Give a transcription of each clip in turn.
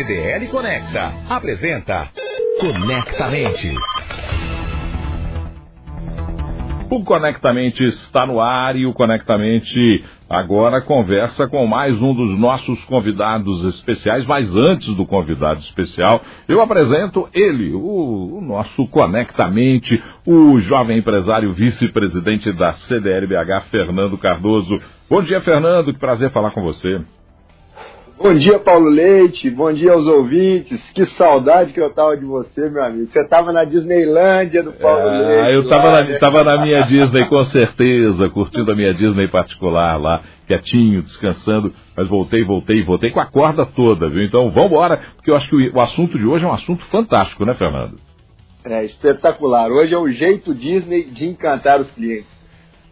CDL Conecta apresenta Conectamente. O Conectamente está no ar e o Conectamente agora conversa com mais um dos nossos convidados especiais. Mas antes do convidado especial, eu apresento ele, o, o nosso Conectamente, o jovem empresário vice-presidente da CDLBH, Fernando Cardoso. Bom dia, Fernando. Que prazer falar com você. Bom dia, Paulo Leite. Bom dia aos ouvintes. Que saudade que eu tava de você, meu amigo. Você tava na Disneylândia do Paulo é, Leite. Eu tava, lá, na, né? tava na minha Disney, com certeza, curtindo a minha Disney particular lá, quietinho, descansando. Mas voltei, voltei, voltei com a corda toda, viu? Então vamos embora, porque eu acho que o assunto de hoje é um assunto fantástico, né, Fernando? É espetacular. Hoje é o jeito Disney de encantar os clientes.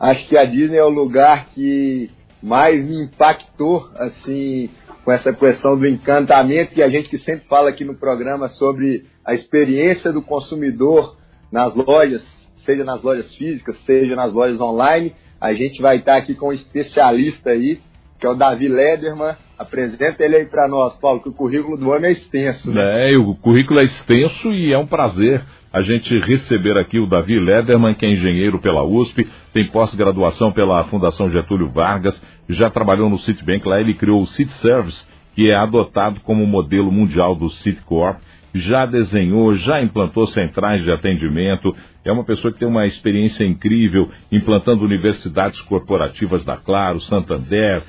Acho que a Disney é o lugar que mais me impactou, assim, com essa questão do encantamento que a gente que sempre fala aqui no programa sobre a experiência do consumidor nas lojas, seja nas lojas físicas, seja nas lojas online. A gente vai estar aqui com um especialista aí, que é o Davi Lederman. Apresenta ele aí para nós, Paulo, que o currículo do homem é extenso. Né? É, o currículo é extenso e é um prazer a gente receber aqui o Davi Lederman, que é engenheiro pela USP, tem pós-graduação pela Fundação Getúlio Vargas, já trabalhou no Citibank, lá ele criou o City Service, que é adotado como modelo mundial do Citicorp, já desenhou, já implantou centrais de atendimento, é uma pessoa que tem uma experiência incrível implantando universidades corporativas da Claro, Santander,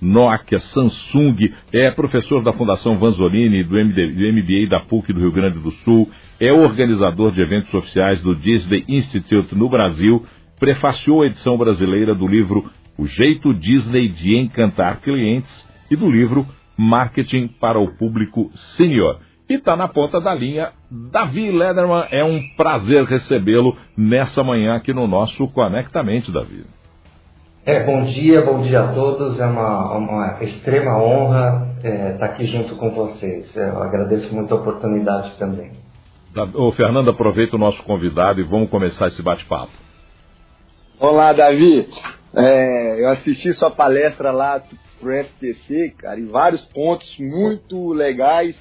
Nokia, Samsung, é professor da Fundação Vanzolini, do, MD, do MBA da PUC do Rio Grande do Sul, é organizador de eventos oficiais do Disney Institute no Brasil, prefaciou a edição brasileira do livro O Jeito Disney de Encantar Clientes e do livro Marketing para o Público Senior. E está na ponta da linha, Davi Lederman. É um prazer recebê-lo nessa manhã aqui no nosso Conectamente, Davi. É, bom dia, bom dia a todos. É uma, uma extrema honra estar é, tá aqui junto com vocês. Eu agradeço muito a oportunidade também. Ô, Fernando, aproveita o nosso convidado e vamos começar esse bate-papo. Olá, Davi. É, eu assisti sua palestra lá pro STC, cara, em vários pontos muito legais.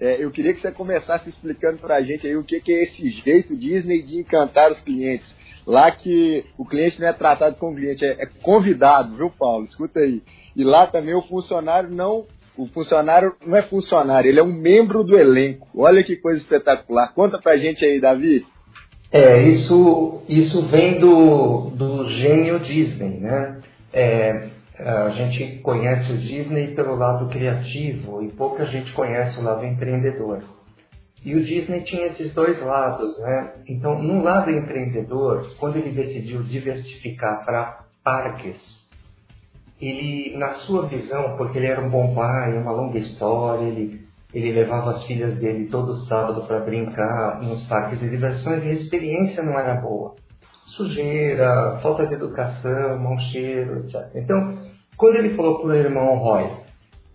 É, eu queria que você começasse explicando para a gente aí o que, que é esse jeito Disney de encantar os clientes. Lá que o cliente não é tratado como cliente, é, é convidado, viu, Paulo? Escuta aí. E lá também o funcionário não o funcionário não é funcionário, ele é um membro do elenco. Olha que coisa espetacular. Conta pra gente aí, Davi. É, isso, isso vem do, do gênio Disney, né? É, a gente conhece o Disney pelo lado criativo e pouca gente conhece o lado empreendedor. E o Disney tinha esses dois lados, né? Então, no lado empreendedor, quando ele decidiu diversificar para parques, ele, na sua visão, porque ele era um bom pai, uma longa história, ele, ele levava as filhas dele todo sábado para brincar nos parques de diversões e a experiência não era boa. Sujeira, falta de educação, mau cheiro, etc. Então, quando ele falou para o irmão Roy,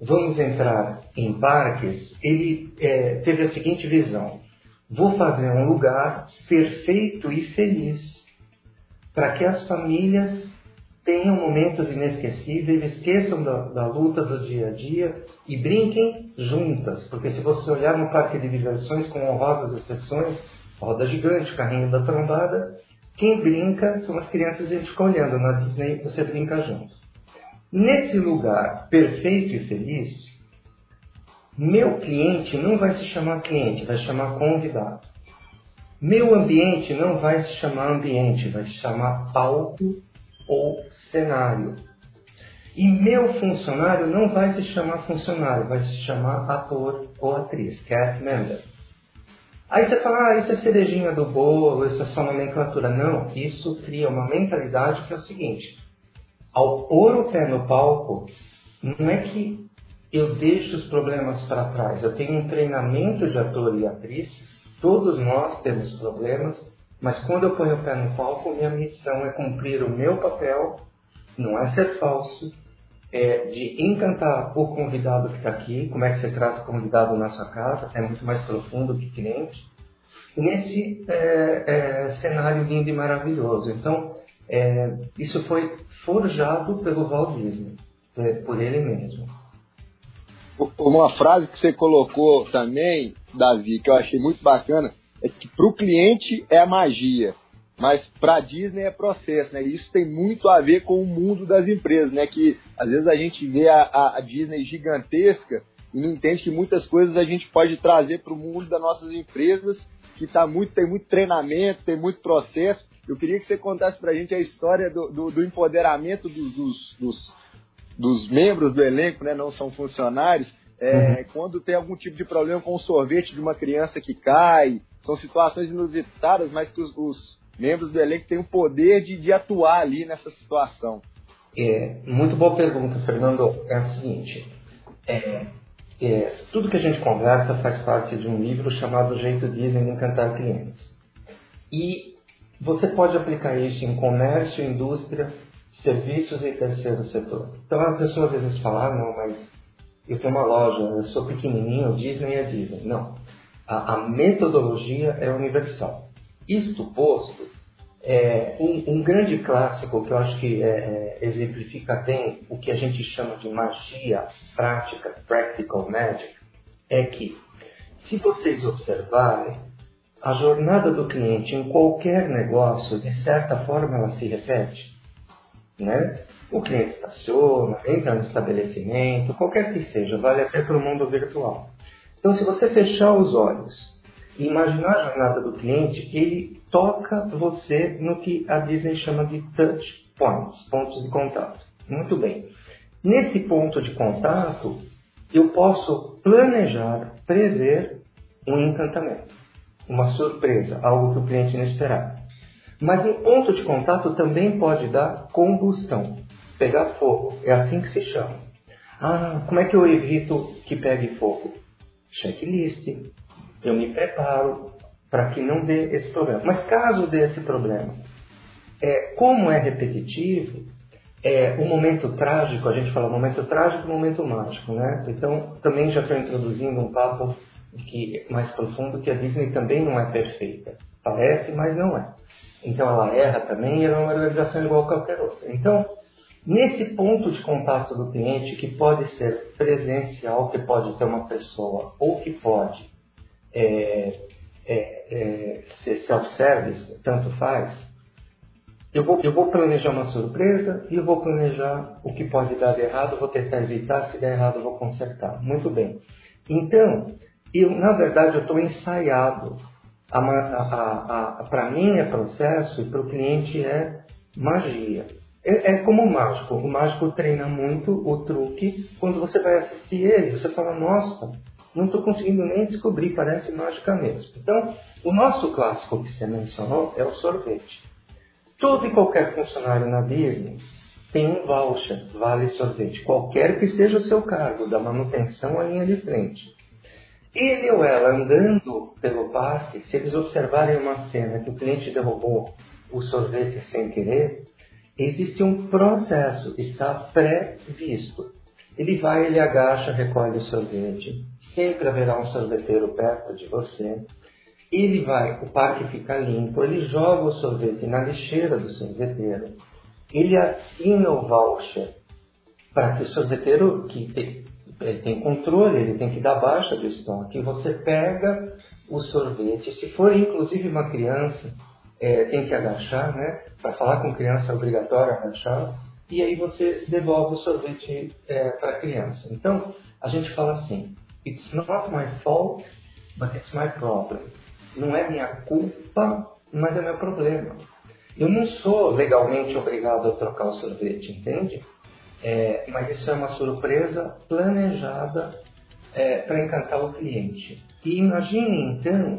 vamos entrar em parques, ele é, teve a seguinte visão: vou fazer um lugar perfeito e feliz para que as famílias tenham momentos inesquecíveis, esqueçam da, da, luta do dia a dia e brinquem juntas. Porque se você olhar no parque de diversões, com honrosas exceções, roda gigante, carrinho da trombada, quem brinca são as crianças e a gente fica olhando. Na Disney você brinca junto. Nesse lugar perfeito e feliz, meu cliente não vai se chamar cliente, vai se chamar convidado. Meu ambiente não vai se chamar ambiente, vai se chamar palco ou cenário. E meu funcionário não vai se chamar funcionário, vai se chamar ator ou atriz, cast member. Aí você fala, ah, isso é cerejinha do bolo, isso é só nomenclatura. Não, isso cria uma mentalidade que é o seguinte: ao pôr o pé no palco, não é que eu deixo os problemas para trás. Eu tenho um treinamento de ator e atriz, todos nós temos problemas, mas quando eu ponho o pé no palco, minha missão é cumprir o meu papel, não é ser falso, é de encantar o convidado que está aqui, como é que você trata o convidado na sua casa, é muito mais profundo que cliente, nesse é, é, cenário lindo e maravilhoso. Então, é, isso foi forjado pelo Walt Disney, é, por ele mesmo. Uma frase que você colocou também, Davi, que eu achei muito bacana, é que para o cliente é a magia, mas para a Disney é processo, né? E isso tem muito a ver com o mundo das empresas, né? Que às vezes a gente vê a, a Disney gigantesca e não entende que muitas coisas a gente pode trazer para o mundo das nossas empresas, que tá muito, tem muito treinamento, tem muito processo. Eu queria que você contasse para a gente a história do, do, do empoderamento dos, dos, dos, dos, membros do elenco, né? Não são funcionários. É, uhum. Quando tem algum tipo de problema com o sorvete de uma criança que cai, são situações inusitadas, mas que os, os membros do elenco têm o poder de, de atuar ali nessa situação. É, muito boa pergunta, Fernando. É a seguinte: é, é, tudo que a gente conversa faz parte de um livro chamado Jeito Disney de Encantar Clientes. E você pode aplicar isso em comércio, indústria, serviços e terceiro setor. Então a pessoa às vezes fala, ah, não, mas eu tenho uma loja, eu sou pequenininho, Disney é Disney. Não. A, a metodologia é universal. Isto posto, é, um, um, grande clássico que eu acho que é, é, exemplifica bem o que a gente chama de magia prática, practical magic, é que, se vocês observarem, a jornada do cliente em qualquer negócio, de certa forma, ela se repete. Né? O cliente estaciona, entra no estabelecimento, qualquer que seja, vale até para o mundo virtual. Então, se você fechar os olhos imaginar a jornada do cliente, ele toca você no que a Disney chama de touch points, pontos de contato. Muito bem. Nesse ponto de contato, eu posso planejar, prever um encantamento, uma surpresa, algo que o cliente não esperava. Mas no ponto de contato também pode dar combustão, pegar fogo, é assim que se chama. Ah, como é que eu evito que pegue fogo? Checklist, eu me preparo para que não dê esse problema. Mas caso dê esse problema, é, como é repetitivo, é, o momento trágico, a gente fala momento trágico e momento mágico, né? Então, também já estou introduzindo um papo que, mais profundo que a Disney também não é perfeita. Parece, mas não é. Então, ela erra também e é uma organização igual a qualquer outra. Então, nesse ponto de contato do cliente, que pode ser presencial, que pode ter uma pessoa, ou que pode é, é, é, ser self-service, tanto faz, eu vou, eu vou planejar uma surpresa e eu vou planejar o que pode dar de errado, vou tentar evitar, se der errado eu vou consertar. Muito bem. Então, eu, na verdade, eu estou ensaiado. Para mim é processo e para o cliente é magia. É, é, como o mágico. O mágico treina muito o truque. Quando você vai assistir ele, você fala, nossa, não estou conseguindo nem descobrir, parece mágica mesmo. Então, o nosso clássico que você mencionou é o sorvete. Todo e qualquer funcionário na Disney tem um voucher, vale sorvete, qualquer que seja o seu cargo, da manutenção à linha de frente. Ele ou ela andando pelo parque, se eles observarem uma cena que o cliente derrubou o sorvete sem querer, existe um processo, está previsto. Ele vai, ele agacha, recolhe o sorvete, sempre haverá um sorveteiro perto de você. Ele vai, o parque fica limpo, ele joga o sorvete na lixeira do sorveteiro. Ele assina o voucher para que o sorveteiro, que tem, ele tem controle, ele tem que dar baixa do estoque. Você pega o sorvete, se for inclusive uma criança, é, tem que agachar, né? Para falar com criança é obrigatório agachar. E aí você devolve o sorvete é, para a criança. Então, a gente fala assim, It's not my fault, but it's my problem. Não é minha culpa, mas é meu problema. Eu não sou legalmente obrigado a trocar o sorvete, entende? É, mas isso é uma surpresa planejada é, para encantar o cliente. E imagine então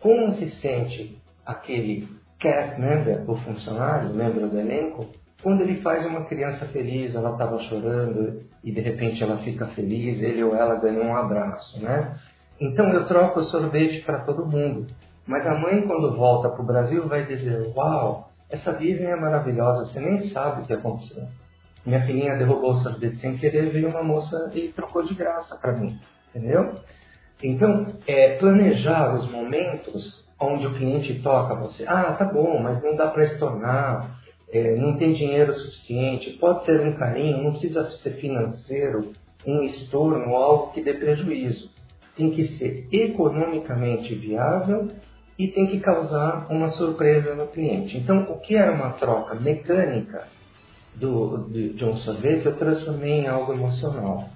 como se sente aquele cast member, o funcionário, membro do elenco, quando ele faz uma criança feliz, ela estava chorando e de repente ela fica feliz, ele ou ela ganha um abraço, né? Então eu troco o sorvete para todo mundo. Mas a mãe, quando volta para o Brasil, vai dizer: Uau, essa Disney é maravilhosa, você nem sabe o que aconteceu. Minha filhinha derrubou o sorvete sem querer, veio uma moça e trocou de graça para mim, entendeu? Então, é, planejar os momentos onde o cliente toca você. Ah, tá bom, mas não dá para estornar é, não tem dinheiro suficiente, pode ser um carinho, não precisa ser financeiro, um estorno, algo que dê prejuízo. Tem que ser economicamente viável e tem que causar uma surpresa no cliente. Então, o que era uma troca mecânica do, de, de um sorvete, eu transformei em algo emocional.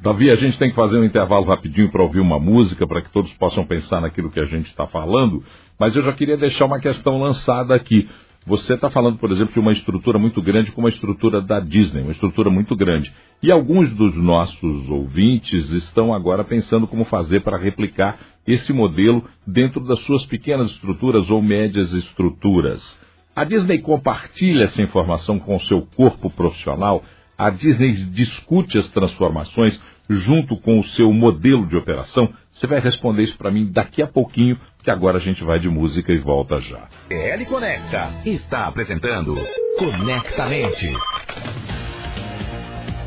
Davi, a gente tem que fazer um intervalo rapidinho para ouvir uma música, para que todos possam pensar naquilo que a gente está falando, mas eu já queria deixar uma questão lançada aqui. Você está falando, por exemplo, de uma estrutura muito grande como a estrutura da Disney, uma estrutura muito grande. E alguns dos nossos ouvintes estão agora pensando como fazer para replicar esse modelo dentro das suas pequenas estruturas ou médias estruturas. A Disney compartilha essa informação com o seu corpo profissional. A Disney discute as transformações junto com o seu modelo de operação. Você vai responder isso para mim daqui a pouquinho, que agora a gente vai de música e volta já. TL Conecta está apresentando Conectamente.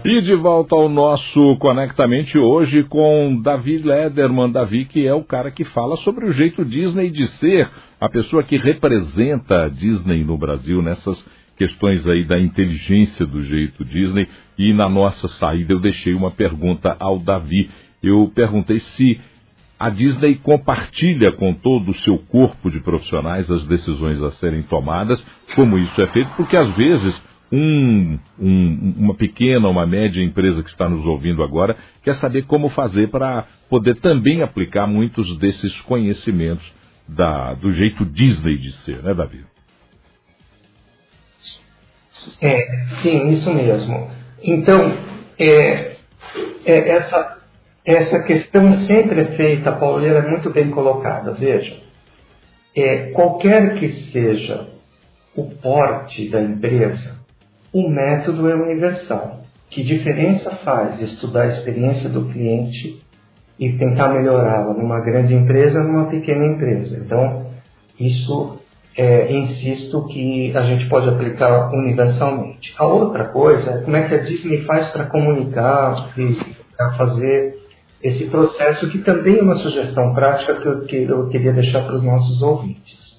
E de volta ao nosso Conectamente hoje com Davi Lederman. Davi, que é o cara que fala sobre o jeito Disney de ser, a pessoa que representa a Disney no Brasil nessas questões aí da inteligência do jeito Disney. E na nossa saída eu deixei uma pergunta ao Davi. Eu perguntei se a Disney compartilha com todo o seu corpo de profissionais as decisões a serem tomadas, como isso é feito, porque às vezes um, um, uma pequena, uma média empresa que está nos ouvindo agora quer saber como fazer para poder também aplicar muitos desses conhecimentos da, do jeito Disney de ser, né, Davi? É, sim, isso mesmo. Então, é, é, essa, essa questão sempre é feita, Pauleira é muito bem colocada. Veja, é, qualquer que seja o porte da empresa, o método é universal. Que diferença faz estudar a experiência do cliente e tentar melhorá-la numa grande empresa ou numa pequena empresa? Então, isso é, insisto que a gente pode aplicar universalmente. A outra coisa é como é que a Disney faz para comunicar para fazer esse processo, que também é uma sugestão prática que eu, que eu queria deixar para os nossos ouvintes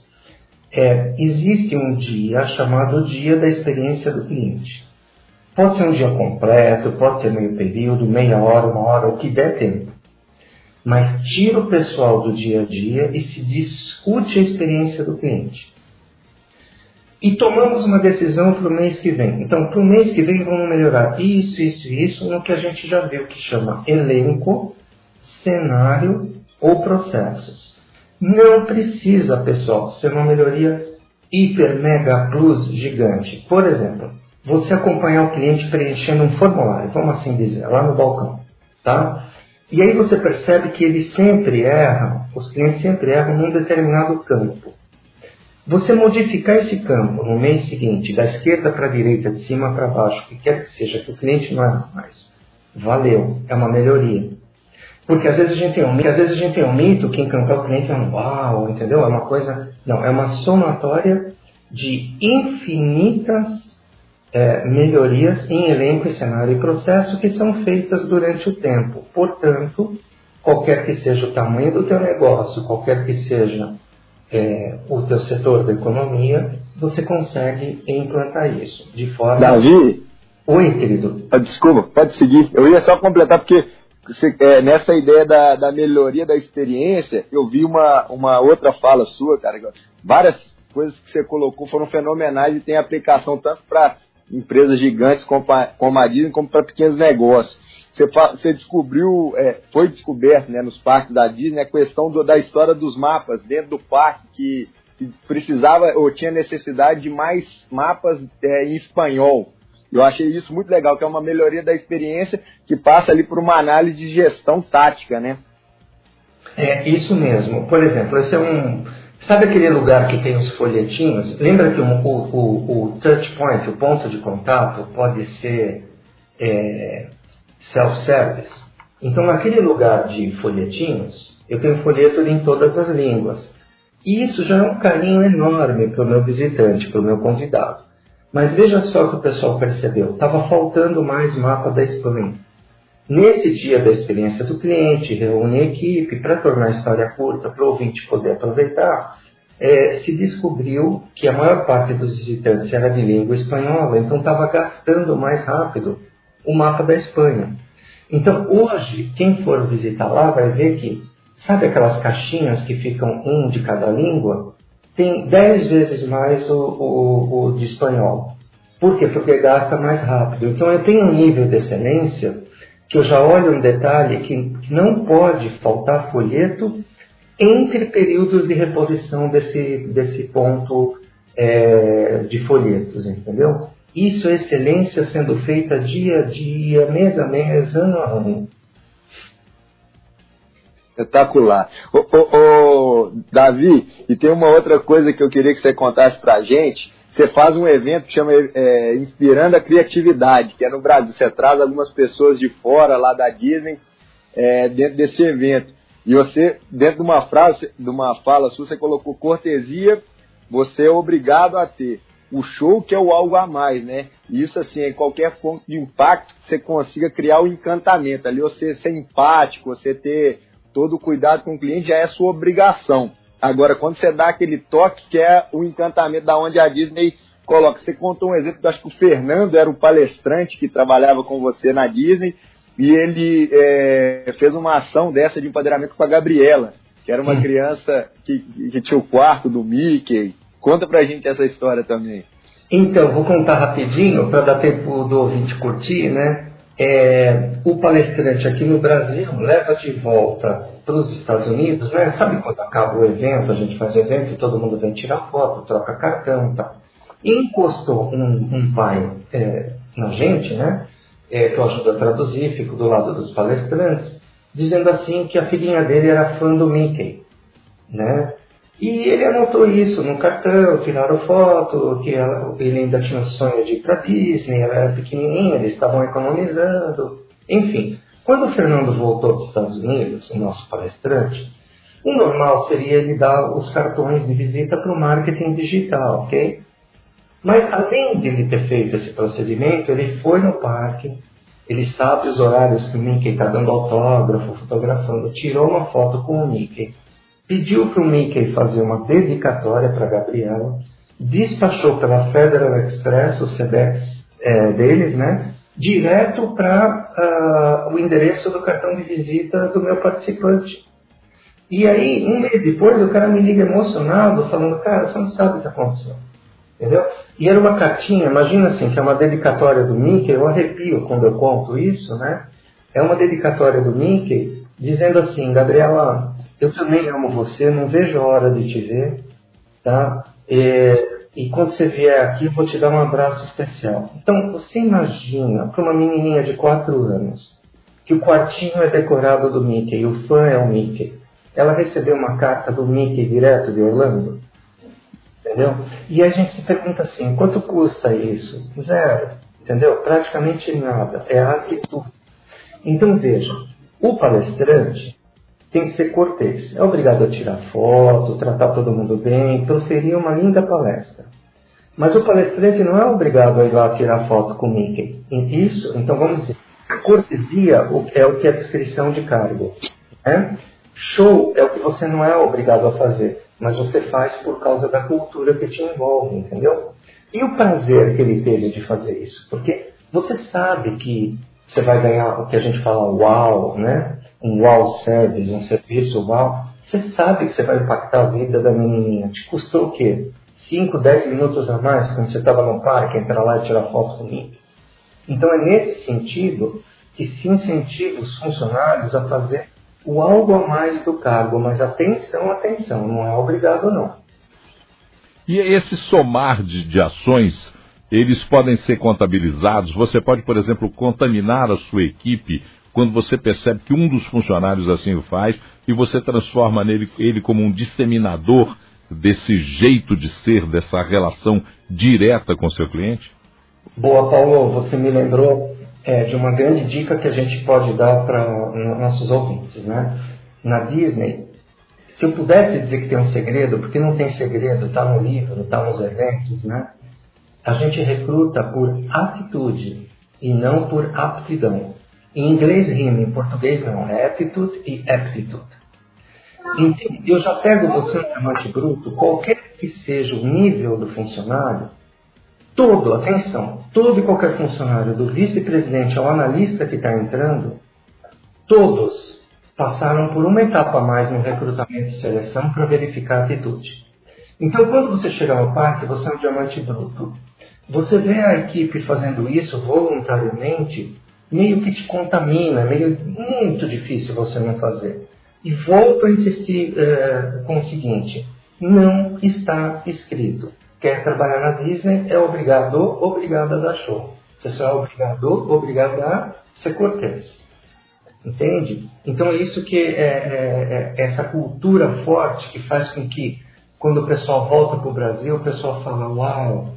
é, existe um dia chamado Dia da Experiência do Cliente. Pode ser um dia completo, pode ser meio período, meia hora, uma hora, o que der tempo. Mas tira o pessoal do dia a dia e se discute a experiência do cliente. E tomamos uma decisão para o mês que vem. Então, para o mês que vem, vamos melhorar isso, isso e isso no que a gente já viu que chama elenco, cenário ou processos. Não precisa, pessoal, ser uma melhoria hiper, mega, plus, gigante. Por exemplo, você acompanhar o cliente preenchendo um formulário, vamos assim dizer, lá no balcão, tá? E aí você percebe que ele sempre erra, os clientes sempre erram num determinado campo. Você modificar esse campo no mês seguinte, da esquerda para a direita, de cima para baixo, o que quer que seja, que o cliente não erra mais. Valeu, é uma melhoria. Porque às vezes a gente tem um, às vezes a gente tem um mito que encantar o cliente é um uau, entendeu? É uma coisa. Não, é uma somatória de infinitas é, melhorias em elenco, cenário e processo que são feitas durante o tempo. Portanto, qualquer que seja o tamanho do teu negócio, qualquer que seja é, o teu setor da economia, você consegue implantar isso de forma. Davi. Oi, querido. Ah, desculpa, pode seguir. Eu ia só completar porque você, é, nessa ideia da, da, melhoria da experiência, eu vi uma, uma outra fala sua, cara. Várias coisas que você colocou foram fenomenais e tem aplicação tanto para empresas gigantes como, como a Disney, como para pequenos negócios. Você, você descobriu, é, foi descoberto né, nos parques da Disney a questão do, da história dos mapas dentro do parque, que, que precisava ou tinha necessidade de mais mapas é, em espanhol. Eu achei isso muito legal, que é uma melhoria da experiência que passa ali por uma análise de gestão tática, né? É isso mesmo. Por exemplo, esse é um. Sabe aquele lugar que tem os folhetinhos? Lembra que o, o, o touch point, o ponto de contato, pode ser é, self-service? Então, naquele lugar de folhetinhos, eu tenho folheto em todas as línguas. E isso já é um carinho enorme para o meu visitante, para o meu convidado. Mas veja só o que o pessoal percebeu: estava faltando mais mapa da Espanha. Nesse dia da experiência do cliente, reúne a equipe para tornar a história curta, para o ouvinte poder aproveitar. É, se descobriu que a maior parte dos visitantes era de língua espanhola, então estava gastando mais rápido o mapa da Espanha. Então, hoje, quem for visitar lá vai ver que, sabe aquelas caixinhas que ficam um de cada língua? Tem dez vezes mais o, o, o de espanhol. Por quê? Porque gasta mais rápido. Então, eu tenho um nível de excelência que eu já olho um detalhe que não pode faltar folheto entre períodos de reposição desse, desse ponto é, de folhetos, entendeu? Isso é excelência sendo feita dia a dia, mês a mês, ano a ano. Espetacular. Ô, ô, ô, Davi, e tem uma outra coisa que eu queria que você contasse pra gente você faz um evento que chama é, Inspirando a Criatividade, que é no Brasil. Você traz algumas pessoas de fora, lá da Disney, é, dentro desse evento. E você, dentro de uma frase, de uma fala sua, você colocou cortesia, você é obrigado a ter. O show que é o algo a mais, né? Isso, assim, é qualquer ponto de impacto que você consiga criar o um encantamento. Ali você ser empático, você ter todo o cuidado com o cliente já é sua obrigação. Agora, quando você dá aquele toque, que é o encantamento da onde a Disney coloca. Você contou um exemplo, acho que o Fernando era o palestrante que trabalhava com você na Disney, e ele é, fez uma ação dessa de empoderamento com a Gabriela, que era uma hum. criança que, que tinha o quarto do Mickey. Conta pra gente essa história também. Então, vou contar rapidinho para dar tempo do ouvinte curtir, né? É, o palestrante aqui no Brasil leva de volta para os Estados Unidos, né? Sabe quando acaba o evento, a gente faz evento e todo mundo vem tirar foto, troca cartão e tal. E encostou um, um pai é, na gente, né? É, que eu ajudo a traduzir, fico do lado dos palestrantes, dizendo assim que a filhinha dele era fã do Mickey, né? E ele anotou isso no cartão, tiraram foto, que ela, ele ainda tinha o sonho de ir para Disney, ela era pequenininha, eles estavam economizando. Enfim, quando o Fernando voltou dos Estados Unidos, o nosso palestrante, o normal seria ele dar os cartões de visita para o marketing digital, ok? Mas além de ele ter feito esse procedimento, ele foi no parque, ele sabe os horários que o Mickey está dando autógrafo, fotografando, tirou uma foto com o Mickey pediu para o Mickey fazer uma dedicatória para Gabriela, despachou pela Federal Express, o SEDEX é, deles, né, direto para uh, o endereço do cartão de visita do meu participante. E aí, um mês depois, o cara me liga emocionado, falando, cara, você não sabe o que aconteceu. Entendeu? E era uma cartinha, imagina assim, que é uma dedicatória do Mickey, eu arrepio quando eu conto isso, né? É uma dedicatória do Mickey dizendo assim, Gabriela, eu também amo você, não vejo a hora de te ver, tá? E, e quando você vier aqui, eu vou te dar um abraço especial. Então, você imagina para uma menininha de 4 anos que o quartinho é decorado do Mickey, o fã é o Mickey. Ela recebeu uma carta do Mickey direto de Orlando. Entendeu? E a gente se pergunta assim, quanto custa isso? Zero. Entendeu? Praticamente nada. É a atitude. Então veja, o palestrante tem que ser cortês. É obrigado a tirar foto, tratar todo mundo bem, proferir uma linda palestra. Mas o palestrante não é obrigado a ir lá tirar foto com o Mickey. Isso, então vamos dizer, cortesia é o que é descrição de cargo. Né? Show é o que você não é obrigado a fazer, mas você faz por causa da cultura que te envolve, entendeu? E o prazer que ele teve de fazer isso? Porque você sabe que você vai ganhar o que a gente fala wow, né? Um wow service, um serviço wow. Você sabe que você vai impactar a vida da menininha. Te custou o quê? 5, 10 minutos a mais quando você estava no parque, entrar lá e tirar foto comigo? Então é nesse sentido que se incentiva os funcionários a fazer o algo a mais do cargo, mas atenção, atenção, não é obrigado não. E esse somar de, de ações eles podem ser contabilizados. Você pode, por exemplo, contaminar a sua equipe quando você percebe que um dos funcionários assim o faz e você transforma nele, ele como um disseminador desse jeito de ser, dessa relação direta com o seu cliente? Boa, Paulo, você me lembrou é, de uma grande dica que a gente pode dar para nossos ouvintes. Né? Na Disney, se eu pudesse dizer que tem um segredo, porque não tem segredo, está no livro, está nos eventos, né? A gente recruta por atitude e não por aptidão. Em inglês rima, em português não. É attitude e aptitude. Então, eu já pego você no diamante bruto, qualquer que seja o nível do funcionário, todo, atenção, todo e qualquer funcionário, do vice-presidente ao analista que está entrando, todos passaram por uma etapa a mais no recrutamento e seleção para verificar a atitude. Então, quando você chega no parque, você é um diamante bruto. Você vê a equipe fazendo isso voluntariamente, meio que te contamina, meio muito difícil você não fazer. E volto a insistir uh, com o seguinte: não está escrito. Quer trabalhar na Disney é obrigado, obrigado a dar show. Você é obrigado, obrigado a ser cortês. Entende? Então é isso que é, é, é essa cultura forte que faz com que quando o pessoal volta para o Brasil, o pessoal fala, uau,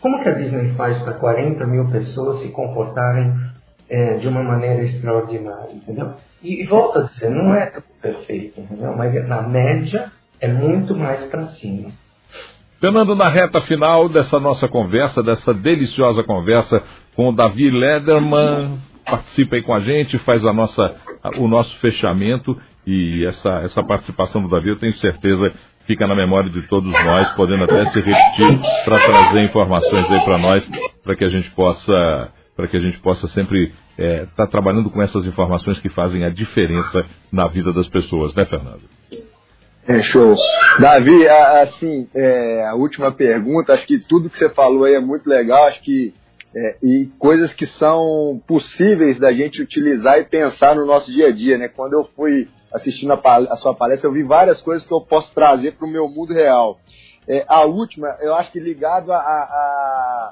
como que a Disney faz para 40 mil pessoas se comportarem é, de uma maneira extraordinária, entendeu? E, e volta a dizer, não é perfeito, entendeu? Mas na média é muito mais para cima. Fernando, na reta final dessa nossa conversa, dessa deliciosa conversa com o Davi Lederman, participa aí com a gente, faz a nossa, o nosso fechamento e essa, essa participação do Davi, eu tenho certeza, fica na memória de todos nós, podendo até se repetir para trazer informações aí para nós, para que a gente possa para que a gente possa sempre estar é, tá trabalhando com essas informações que fazem a diferença na vida das pessoas, né, Fernando? É, show. Davi, assim, é, a última pergunta, acho que tudo que você falou aí é muito legal, acho que é, e coisas que são possíveis da gente utilizar e pensar no nosso dia a dia, né? Quando eu fui assistindo a, a sua palestra, eu vi várias coisas que eu posso trazer para o meu mundo real. É, a última, eu acho que ligado a, a, a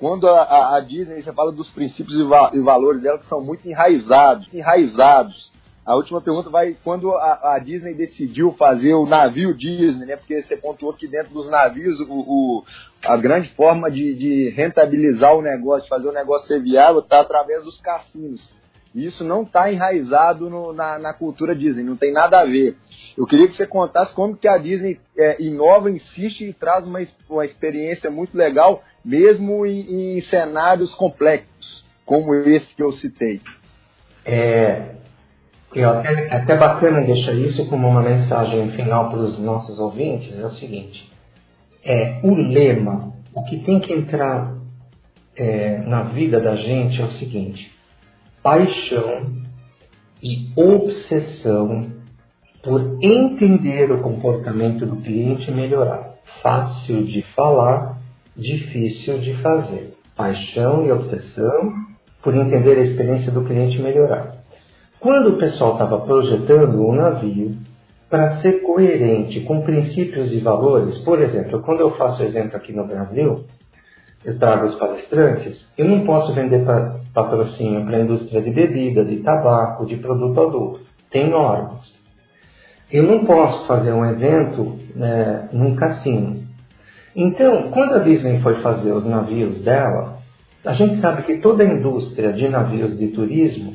quando a, a, Disney, você fala dos princípios e, va e, valores dela que são muito enraizados, enraizados. A última pergunta vai quando a, a, Disney decidiu fazer o navio Disney, né? Porque você pontuou que dentro dos navios o, o a grande forma de, de, rentabilizar o negócio, fazer o negócio ser viável, está através dos cassinos. Isso não está enraizado no, na, na, cultura Disney, não tem nada a ver. Eu queria que você contasse como que a Disney é, inova, insiste e traz uma, uma experiência muito legal, mesmo em, em cenários complexos, como esse que eu citei. É, eu até, até bacana deixar isso como uma mensagem final para os nossos ouvintes, é o seguinte é o lema. O que tem que entrar é, na vida da gente é o seguinte: paixão e obsessão por entender o comportamento do cliente e melhorar. Fácil de falar, difícil de fazer. Paixão e obsessão por entender a experiência do cliente e melhorar. Quando o pessoal estava projetando o um navio, para ser coerente com princípios e valores, por exemplo, quando eu faço evento aqui no Brasil, eu trago os palestrantes, eu não posso vender patrocínio para a indústria de bebida, de tabaco, de produto adulto. Tem normas. Eu não posso fazer um evento né, num cassino. Então, quando a Disney foi fazer os navios dela, a gente sabe que toda a indústria de navios de turismo,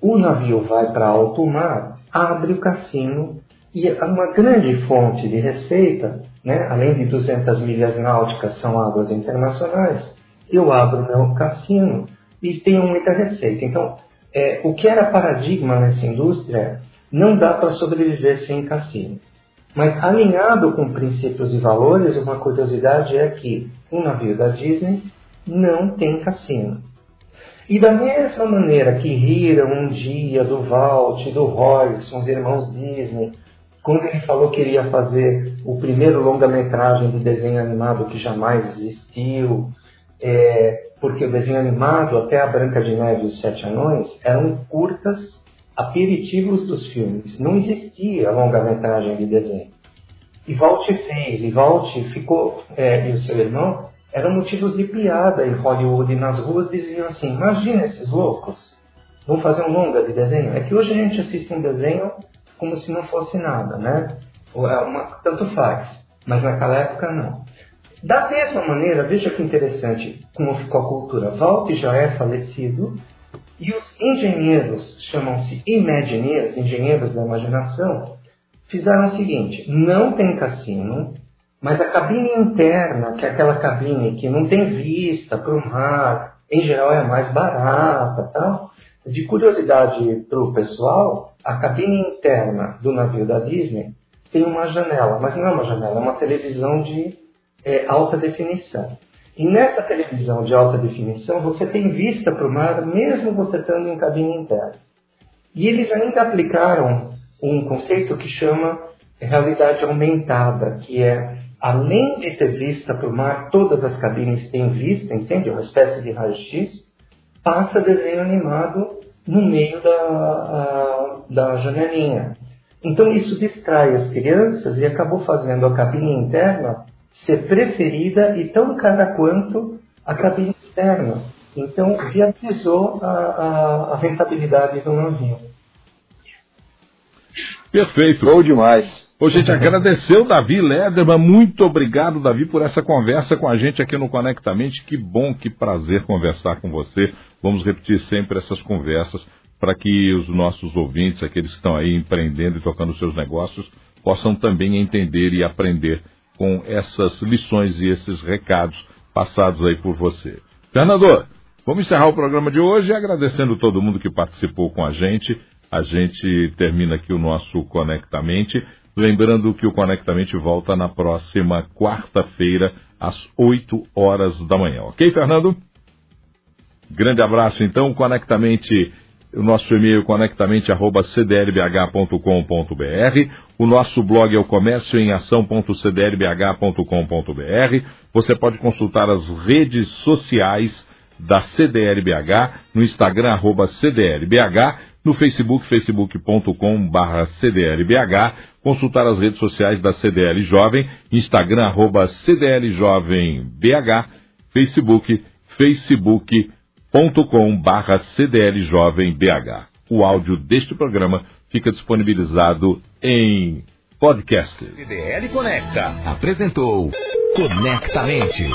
o navio vai para alto mar, abre o cassino e uma grande fonte de receita, né, além de 200 milhas náuticas são águas internacionais, eu abro meu cassino e tenho muita receita. Então, é, o que era paradigma nessa indústria não dá para sobreviver sem cassino. Mas alinhado com princípios e valores, uma curiosidade é que um navio da Disney não tem cassino. E da mesma maneira que riram um dia do Walt, do Royce, os irmãos Disney, quando ele falou que iria fazer o primeiro longa-metragem de desenho animado que jamais existiu, é, porque o desenho animado, até a Branca de Neve e os Sete Anões, eram curtas aperitivos dos filmes. Não existia longa-metragem de desenho. E Walt fez, e Walt ficou, é, e o seu irmão, eram motivos de piada em Hollywood e nas ruas diziam assim, imagina esses loucos, vão fazer um longa de desenho. É que hoje a gente assiste um desenho como se não fosse nada, né? É uma, tanto faz, mas naquela época não. Da mesma maneira, veja que interessante como ficou a cultura. Walt já é falecido e os engenheiros, chamam-se Imagineers, engenheiros da imaginação, fizeram o seguinte: não tem cassino, mas a cabine interna, que é aquela cabine que não tem vista para o mar, em geral é mais barata, tal. De curiosidade para o pessoal, a cabine interna do navio da Disney tem uma janela, mas não é uma janela, é uma televisão de é, alta definição. E nessa televisão de alta definição você tem vista para o mar, mesmo você estando em cabine interna. E eles ainda aplicaram um conceito que chama realidade aumentada, que é, além de ter vista para o mar, todas as cabines têm vista, entende? Uma espécie de raio-x, passa desenho animado no meio da, a, da janelinha. Então isso distrai as crianças e acabou fazendo a cabine interna ser preferida e tão cara quanto a cabine externa. Então viabilizou a, a, a rentabilidade do navio. Perfeito. Bom demais. Ô, gente, agradecer o Davi Lederman. Muito obrigado, Davi, por essa conversa com a gente aqui no Conectamente. Que bom, que prazer conversar com você. Vamos repetir sempre essas conversas para que os nossos ouvintes, aqueles que estão aí empreendendo e tocando seus negócios, possam também entender e aprender com essas lições e esses recados passados aí por você. Fernando, vamos encerrar o programa de hoje agradecendo todo mundo que participou com a gente. A gente termina aqui o nosso Conectamente. Lembrando que o Conectamente volta na próxima quarta-feira, às 8 horas da manhã. Ok, Fernando? Grande abraço, então. Conectamente o nosso e-mail conectamente@cdlbh.com.br. O nosso blog é o comércio em ação.cdlbh.com.br. Você pode consultar as redes sociais da CDLBH no Instagram arroba CDLBH, no Facebook facebook.com/barra CDLBH, consultar as redes sociais da CDL Jovem, Instagram arroba CDL Jovem BH, Facebook facebook youtube.com barra CDL Jovem BH. O áudio deste programa fica disponibilizado em podcast. CDL Conecta apresentou Conectamente.